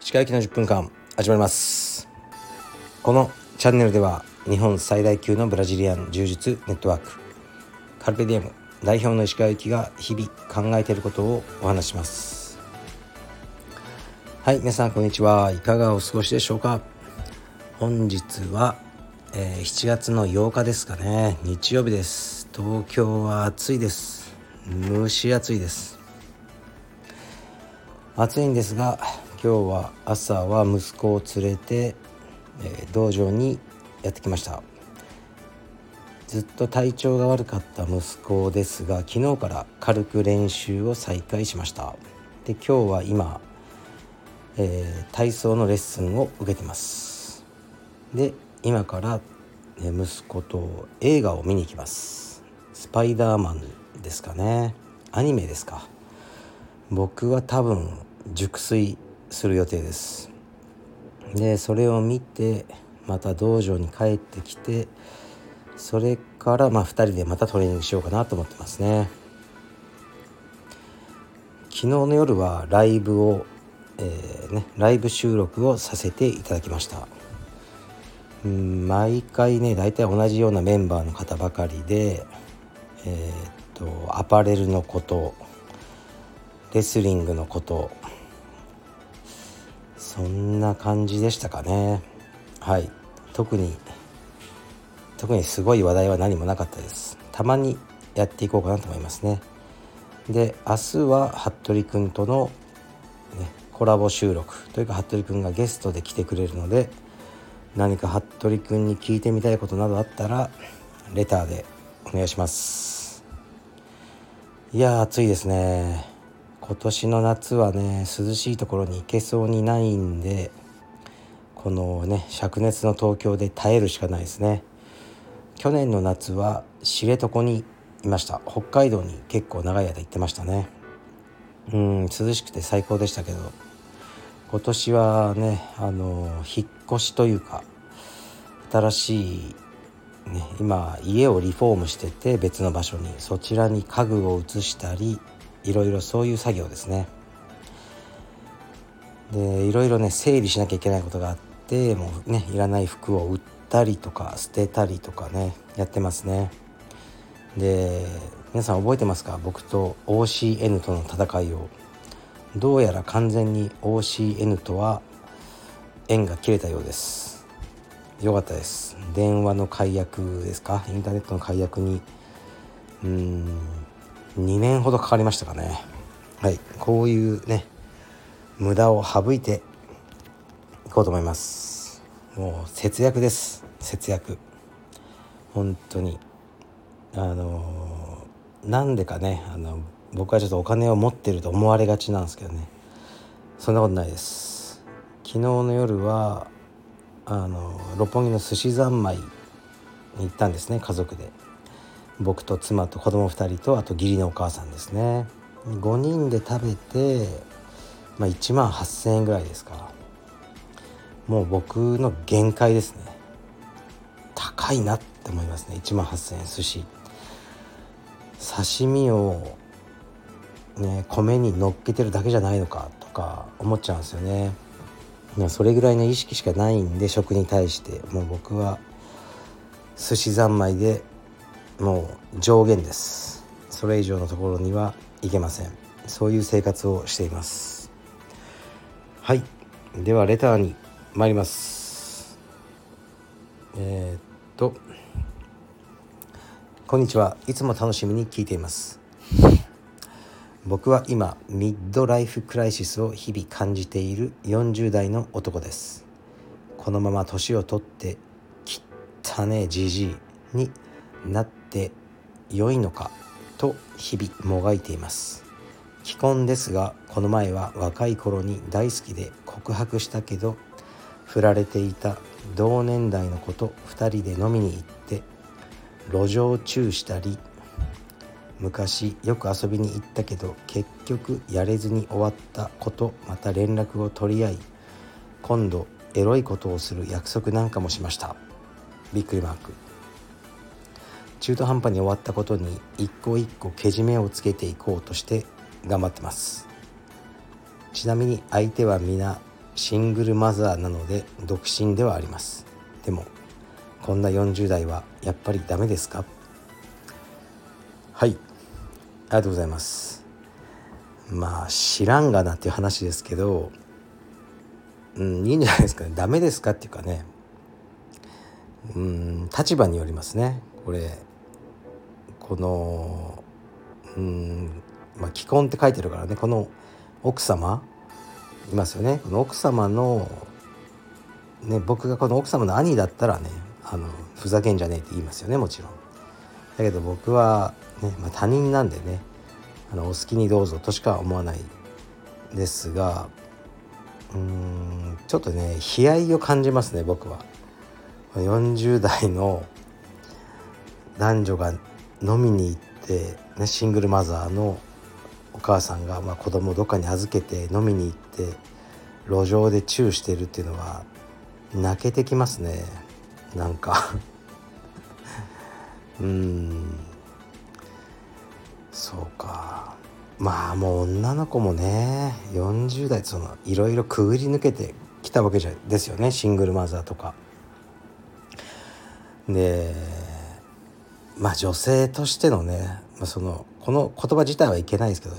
石川行きの10分間始まります。このチャンネルでは日本最大級のブラジリアン柔術ネットワーク。カルペディエム代表の石川行きが日々考えていることをお話します。はい皆さんこんにちは。いかがお過ごしでしょうか？本日は、えー、7月の8日ですかね。日曜日です。東京は暑いです。蒸し暑いです。暑いんですが今日は朝は息子を連れて、えー、道場にやってきました。ずっと体調が悪かった息子ですが昨日から軽く練習を再開しました。で今日は今、えー、体操のレッスンを受けてます。で今から息子と映画を見に行きます。スパイダーマンですかね。アニメですか。僕は多分熟睡する予定です。でそれを見てまた道場に帰ってきてそれからまあ2人でまたトレーニングしようかなと思ってますね。昨日の夜はライブを、えー、ね、ライブ収録をさせていただきました。うん毎回ね大体同じようなメンバーの方ばかりでえー、っとアパレルのことレスリングのことそんな感じでしたかね。はい。特に特にすごい話題は何もなかったです。たまにやっていこうかなと思いますね。で明日は服部君との、ね、コラボ収録というか服部君がゲストで来てくれるので何か服部君に聞いてみたいことなどあったらレターでお願いします。いや暑いですね。今年の夏はね涼しいところに行けそうにないんでこのね灼熱の東京で耐えるしかないですね。去年の夏は知床にいました。北海道に結構長い間行ってましたね。うん涼しくて最高でしたけど。今年はねあの引っ越しというか新しいね、今家をリフォームしてて別の場所にそちらに家具を移したりいろいろそういう作業ですね。でいろいろね整理しなきゃいけないことがあってもうねいらない服を売ったりとか捨てたりとかねやってますね。で皆さん覚えてますか？僕と OCN との戦いを。どうやら完全に OCN とは縁が切れたようです。よかったです。電話の解約ですか？インターネットの解約に。うーん。2年ほどかかりましたかね。はい。こういうね無駄を省いていこうと思います。もう節約です。節約。本当に。あのなんでかねあの僕はちょっとお金を持ってると思われがちなんですけどね。そんなことないです。昨日の夜はあの六本木の寿司三昧に行ったんですね家族で。僕と妻と子供2人とあと義理のお母さんですね。5人で食べて、まあ、1万8,000円ぐらいですか。もう僕の限界ですね。高いなって思いますね1万8,000円寿司。刺身をね米に乗っけてるだけじゃないのかとか思っちゃうんですよね。それぐらいの意識しかないんで食に対して。もう僕は寿司三昧でもう上限です。それ以上のところにはいけません。そういう生活をしています。はい。ではレターに参ります。えー、っとこんにちは。いつも楽しみに聞いています。僕は今ミッドライフクライシスを日々感じている40代の男です。このまま年を取って汚ねじじいになって良いのかと日々もがいています。既婚ですがこの前は若い頃に大好きで告白したけど振られていた同年代の子と2人で飲みに行って路上チューしたり昔よく遊びに行ったけど結局やれずに終わった子とまた連絡を取り合い今度エロいことをする約束なんかもしました。びっくりマーク。中途半端に終わったことに一個一個けじめをつけていこうとして頑張ってます。ちなみに相手は皆シングルマザーなので独身ではあります。でもこんな40代はやっぱりダメですか？はい。りがとうございます。まあ知らんがなっていう話ですけどうんいいんじゃないですかね。ダメですかっていうかね。うん立場によりますね。これこのうんまあ既婚って書いてるからね。この奥様いますよね。この奥様のね僕がこの奥様の兄だったらねあのふざけんじゃねえって言いますよねもちろん。だけど僕はね、まあ、他人なんでねあのお好きにどうぞとしか思わないですがうーんちょっとね悲哀を感じますね僕は。40代の男女が飲みに行って、ね、シングルマザーのお母さんが、まあ、子供をどっかに預けて飲みに行って路上でチューしてるっていうのは泣けてきますね。なんか。うん。そうか。まあもう女の子もね40代そのいろいろくぐり抜けてきたわけじゃですよね。シングルマザーとか。でまあ女性としてのね、まあ、そのこの言葉自体はいけないですけど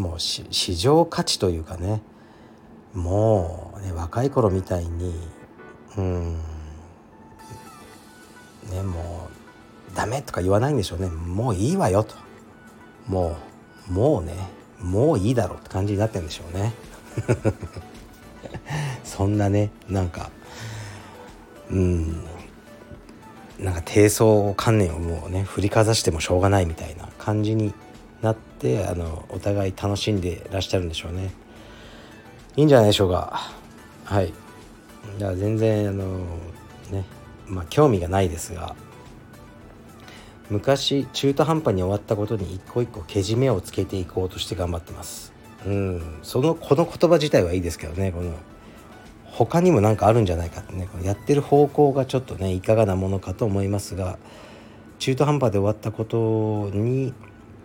もう市場価値というかねもう、ね、若い頃みたいにうん。ねもうダメとか言わないんでしょうね。もういいわよと。もうもうねもういいだろうって感じになってるんでしょうね。そんなねなんかうんなんか低層観念をもうね振りかざしてもしょうがないみたいな感じになってあのお互い楽しんでらっしゃるんでしょうね。いいんじゃないでしょうか。はい。だから全然あのねまあ興味がないですが。昔中途半端に終わったことに一個一個けじめをつけていこうとして頑張ってます。うん。そのこの言葉自体はいいですけどね。この他にも何かあるんじゃないかってね。やってる方向がちょっとねいかがなものかと思いますが中途半端で終わったことに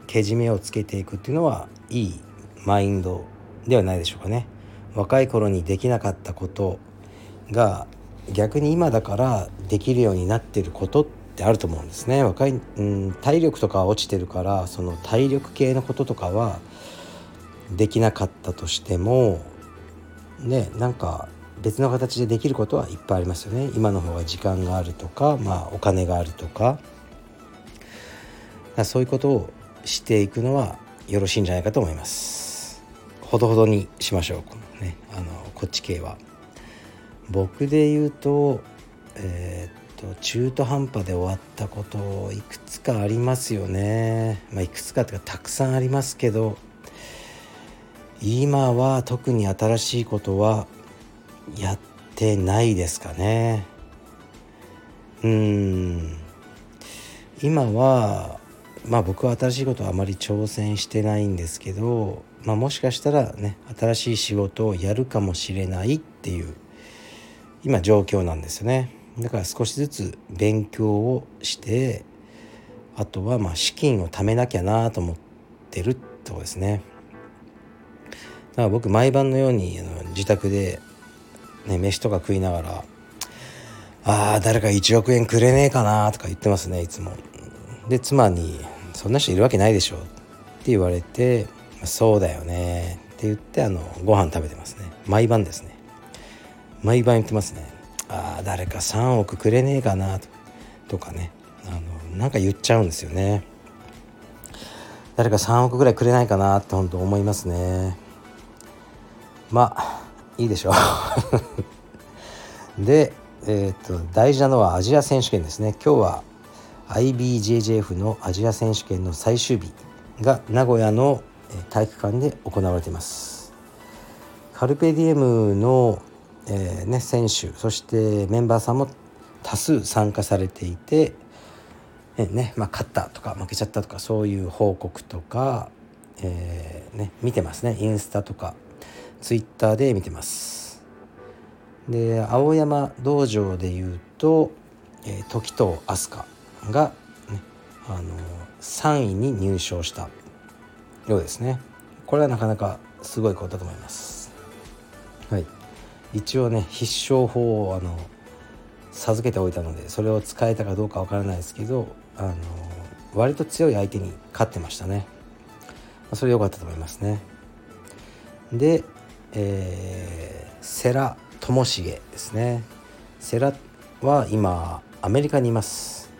けじめをつけていくっていうのはいいマインドではないでしょうかね。若い頃にできなかったことが逆に今だからできるようになってることってあると思うんですね。若い、うん、体力とか落ちてるからその体力系のこととかはできなかったとしてもねなんか別の形でできることはいっぱいありますよね。今の方が時間があるとか、まあ、お金があるとか。そういうことをしていくのはよろしいんじゃないかと思います。ほどほどにしましょうこのねあのこっち系は。僕で言うとえー、っと中途半端で終わったこといくつかありますよね。まあいくつかっていうかたくさんありますけど今は特に新しいことはやってないですかね。うん。今はまあ僕は新しいことはあまり挑戦してないんですけど、まあ、もしかしたらね新しい仕事をやるかもしれないっていう今状況なんですよね。だから少しずつ勉強をしてあとはまあ資金を貯めなきゃなと思ってるとこですね。だから僕毎晩のように自宅でね、飯とか食いながら「ああ誰か1億円くれねえかな」とか言ってますねいつも。で妻に「そんな人いるわけないでしょ」って言われて「そうだよね」って言ってあのご飯食べてますね。毎晩ですね。毎晩言ってますね「あ誰か3億くれねえかな」とかね。あのなんか言っちゃうんですよね。誰か3億ぐらいくれないかなって本当思いますね。まあいいでしょう。で、えーと、大事なのはアジア選手権ですね。今日は IBJJF のアジア選手権の最終日が名古屋の体育館で行われています。カルペディエムの、えー、ね、選手そしてメンバーさんも多数参加されていて、えー、ねまあ、勝ったとか負けちゃったとかそういう報告とか、えー、ね、見てますね。インスタとかツイッターで見てます。で青山道場でいうと、えー、時藤飛鳥が、ね、あの3位に入賞したようですね。これはなかなかすごいことだと思います。一応ね必勝法をあの授けておいたのでそれを使えたかどうかわからないですけどあの割と強い相手に勝ってましたね。それ良かったと思いますね。で、えー、世良智重ですね。世良は今アメリカにいます。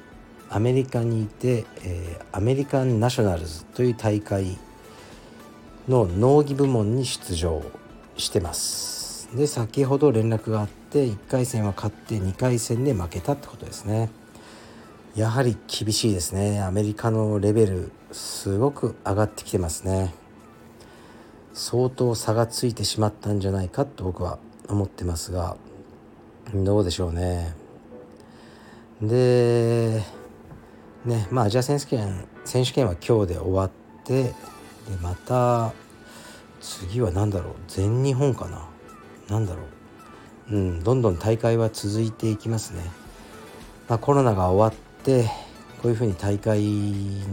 アメリカにいて、えー、アメリカンナショナルズという大会の農技部門に出場してます。で先ほど連絡があって1回戦は勝って2回戦で負けたってことですね。やはり厳しいですね。アメリカのレベルすごく上がってきてますね。相当差がついてしまったんじゃないかと僕は思ってますがどうでしょうね。でねまあアジア選手権選手権は今日で終わってでまた次は何だろう。全日本かな。何だろう。うんどんどん大会は続いていきますね、まあ、コロナが終わってこういうふうに大会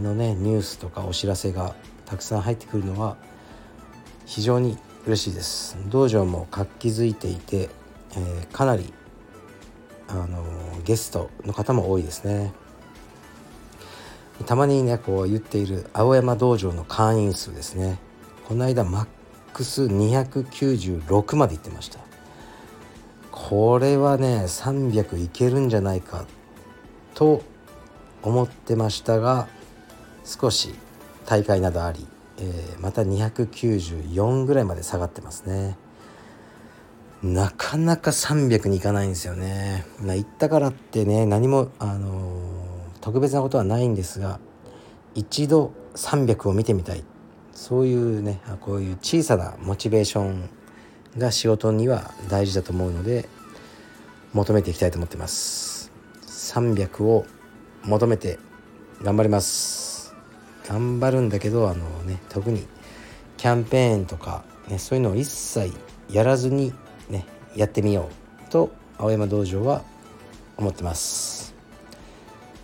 のねニュースとかお知らせがたくさん入ってくるのは非常に嬉しいです。道場も活気づいていて、えー、かなりあのゲストの方も多いですね。たまにねこう言っている青山道場の会員数ですね。この間マックス296までいってました。これはね300いけるんじゃないかと思ってましたが少し大会などあり、えー、また294ぐらいまで下がってますね。なかなか300にいかないんですよね。まあ、行ったからってね何も、あのー、特別なことはないんですが一度300を見てみたい。そういうねこういう小さなモチベーションが仕事には大事だと思うので求めていきたいと思ってます。300を求めて頑張ります。頑張るんだけどあのね特にキャンペーンとか、ね、そういうのを一切やらずにねやってみようと青山道場は思ってます。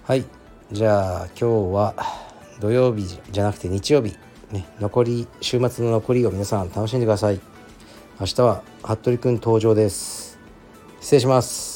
はい。じゃあ今日は土曜日じゃなくて日曜日。ね残り週末の残りを皆さん楽しんでください。明日は服部くん登場です。失礼します。